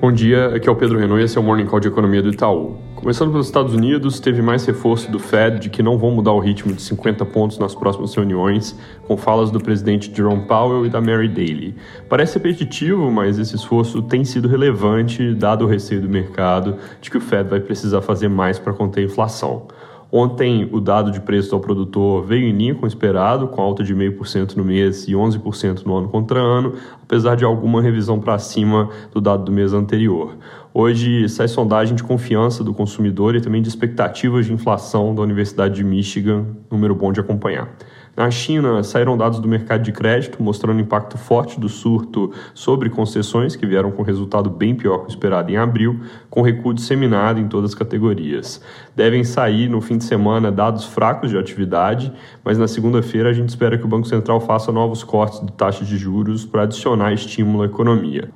Bom dia, aqui é o Pedro Renault e esse é o Morning Call de Economia do Itaú. Começando pelos Estados Unidos, teve mais reforço do Fed de que não vão mudar o ritmo de 50 pontos nas próximas reuniões, com falas do presidente Jerome Powell e da Mary Daly. Parece repetitivo, mas esse esforço tem sido relevante, dado o receio do mercado de que o Fed vai precisar fazer mais para conter a inflação. Ontem, o dado de preço ao produtor veio em linha com o esperado, com alta de 0,5% no mês e 11% no ano contra ano, apesar de alguma revisão para cima do dado do mês anterior. Hoje sai sondagem de confiança do consumidor e também de expectativas de inflação da Universidade de Michigan, número bom de acompanhar. Na China, saíram dados do mercado de crédito mostrando o impacto forte do surto sobre concessões, que vieram com resultado bem pior que o esperado em abril, com recuo disseminado em todas as categorias. Devem sair no fim de semana dados fracos de atividade, mas na segunda-feira a gente espera que o Banco Central faça novos cortes de taxa de juros para adicionar estímulo à economia.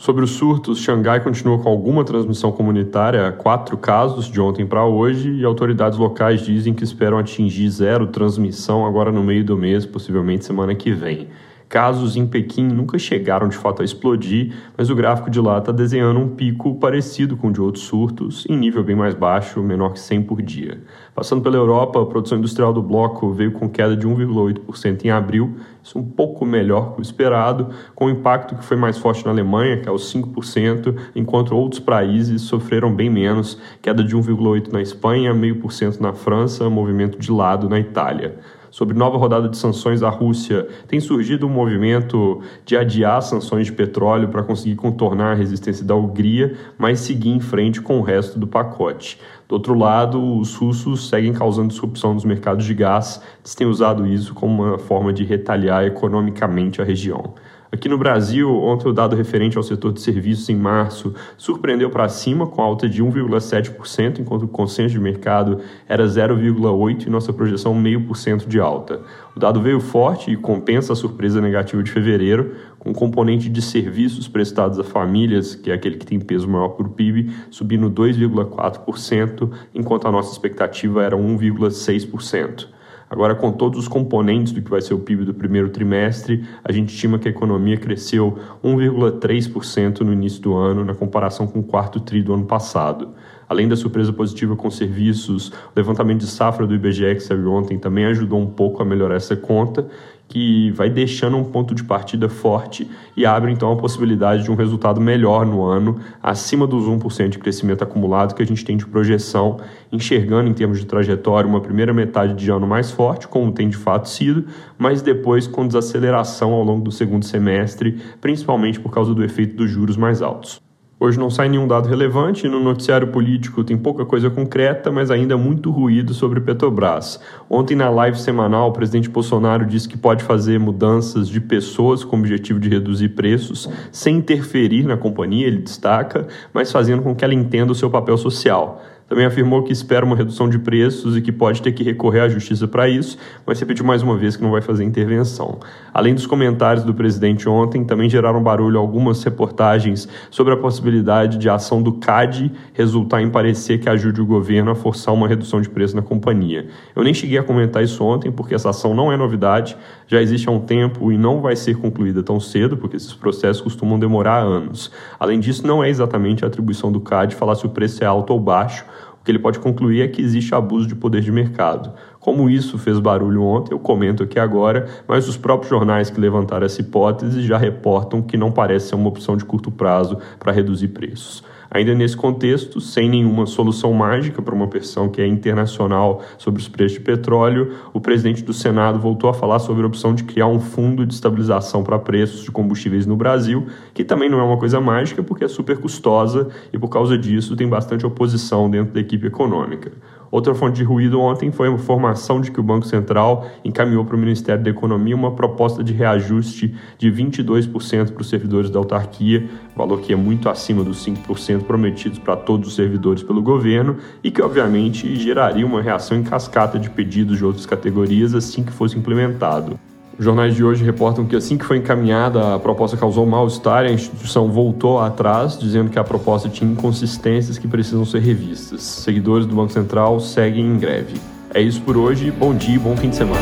Sobre os surtos, Xangai continua com alguma transmissão comunitária, quatro casos de ontem para hoje, e autoridades locais dizem que esperam atingir zero transmissão agora no meio do mês, possivelmente semana que vem. Casos em Pequim nunca chegaram de fato a explodir, mas o gráfico de lá está desenhando um pico parecido com o de outros surtos, em nível bem mais baixo, menor que 100 por dia. Passando pela Europa, a produção industrial do bloco veio com queda de 1,8% em abril, isso um pouco melhor que o esperado, com o impacto que foi mais forte na Alemanha, que é os 5%, enquanto outros países sofreram bem menos, queda de 1,8% na Espanha, 0,5% na França, movimento de lado na Itália sobre nova rodada de sanções à Rússia, tem surgido um movimento de adiar sanções de petróleo para conseguir contornar a resistência da Hungria, mas seguir em frente com o resto do pacote. Do outro lado, os russos seguem causando disrupção nos mercados de gás, eles têm usado isso como uma forma de retaliar economicamente a região. Aqui no Brasil, ontem o dado referente ao setor de serviços em março surpreendeu para cima com alta de 1,7%, enquanto o consenso de mercado era 0,8% e nossa projeção 0,5% de alta. O dado veio forte e compensa a surpresa negativa de fevereiro, com o componente de serviços prestados a famílias, que é aquele que tem peso maior para o PIB, subindo 2,4%, enquanto a nossa expectativa era 1,6%. Agora, com todos os componentes do que vai ser o PIB do primeiro trimestre, a gente estima que a economia cresceu 1,3% no início do ano, na comparação com o quarto tri do ano passado. Além da surpresa positiva com serviços, o levantamento de safra do IBGE que saiu ontem também ajudou um pouco a melhorar essa conta que vai deixando um ponto de partida forte e abre então a possibilidade de um resultado melhor no ano, acima dos 1% de crescimento acumulado que a gente tem de projeção, enxergando em termos de trajetória uma primeira metade de ano mais forte, como tem de fato sido, mas depois com desaceleração ao longo do segundo semestre, principalmente por causa do efeito dos juros mais altos. Hoje não sai nenhum dado relevante, no noticiário político tem pouca coisa concreta, mas ainda muito ruído sobre Petrobras. Ontem, na live semanal, o presidente Bolsonaro disse que pode fazer mudanças de pessoas com o objetivo de reduzir preços, sem interferir na companhia, ele destaca, mas fazendo com que ela entenda o seu papel social. Também afirmou que espera uma redução de preços e que pode ter que recorrer à justiça para isso, mas repetiu mais uma vez que não vai fazer intervenção. Além dos comentários do presidente ontem, também geraram barulho algumas reportagens sobre a possibilidade de a ação do CAD resultar em parecer que ajude o governo a forçar uma redução de preço na companhia. Eu nem cheguei a comentar isso ontem, porque essa ação não é novidade, já existe há um tempo e não vai ser concluída tão cedo, porque esses processos costumam demorar anos. Além disso, não é exatamente a atribuição do CAD falar se o preço é alto ou baixo o que ele pode concluir é que existe abuso de poder de mercado. Como isso fez barulho ontem, eu comento aqui agora, mas os próprios jornais que levantaram essa hipótese já reportam que não parece ser uma opção de curto prazo para reduzir preços. Ainda nesse contexto, sem nenhuma solução mágica para uma pressão que é internacional sobre os preços de petróleo, o presidente do Senado voltou a falar sobre a opção de criar um fundo de estabilização para preços de combustíveis no Brasil, que também não é uma coisa mágica porque é super custosa e por causa disso tem bastante oposição dentro da equipe econômica. Outra fonte de ruído ontem foi a informação de que o Banco Central encaminhou para o Ministério da Economia uma proposta de reajuste de 22% para os servidores da autarquia, valor que é muito acima dos 5% prometidos para todos os servidores pelo governo e que, obviamente, geraria uma reação em cascata de pedidos de outras categorias assim que fosse implementado. Os jornais de hoje reportam que assim que foi encaminhada, a proposta causou mal-estar e a instituição voltou atrás, dizendo que a proposta tinha inconsistências que precisam ser revistas. Seguidores do Banco Central seguem em greve. É isso por hoje, bom dia e bom fim de semana.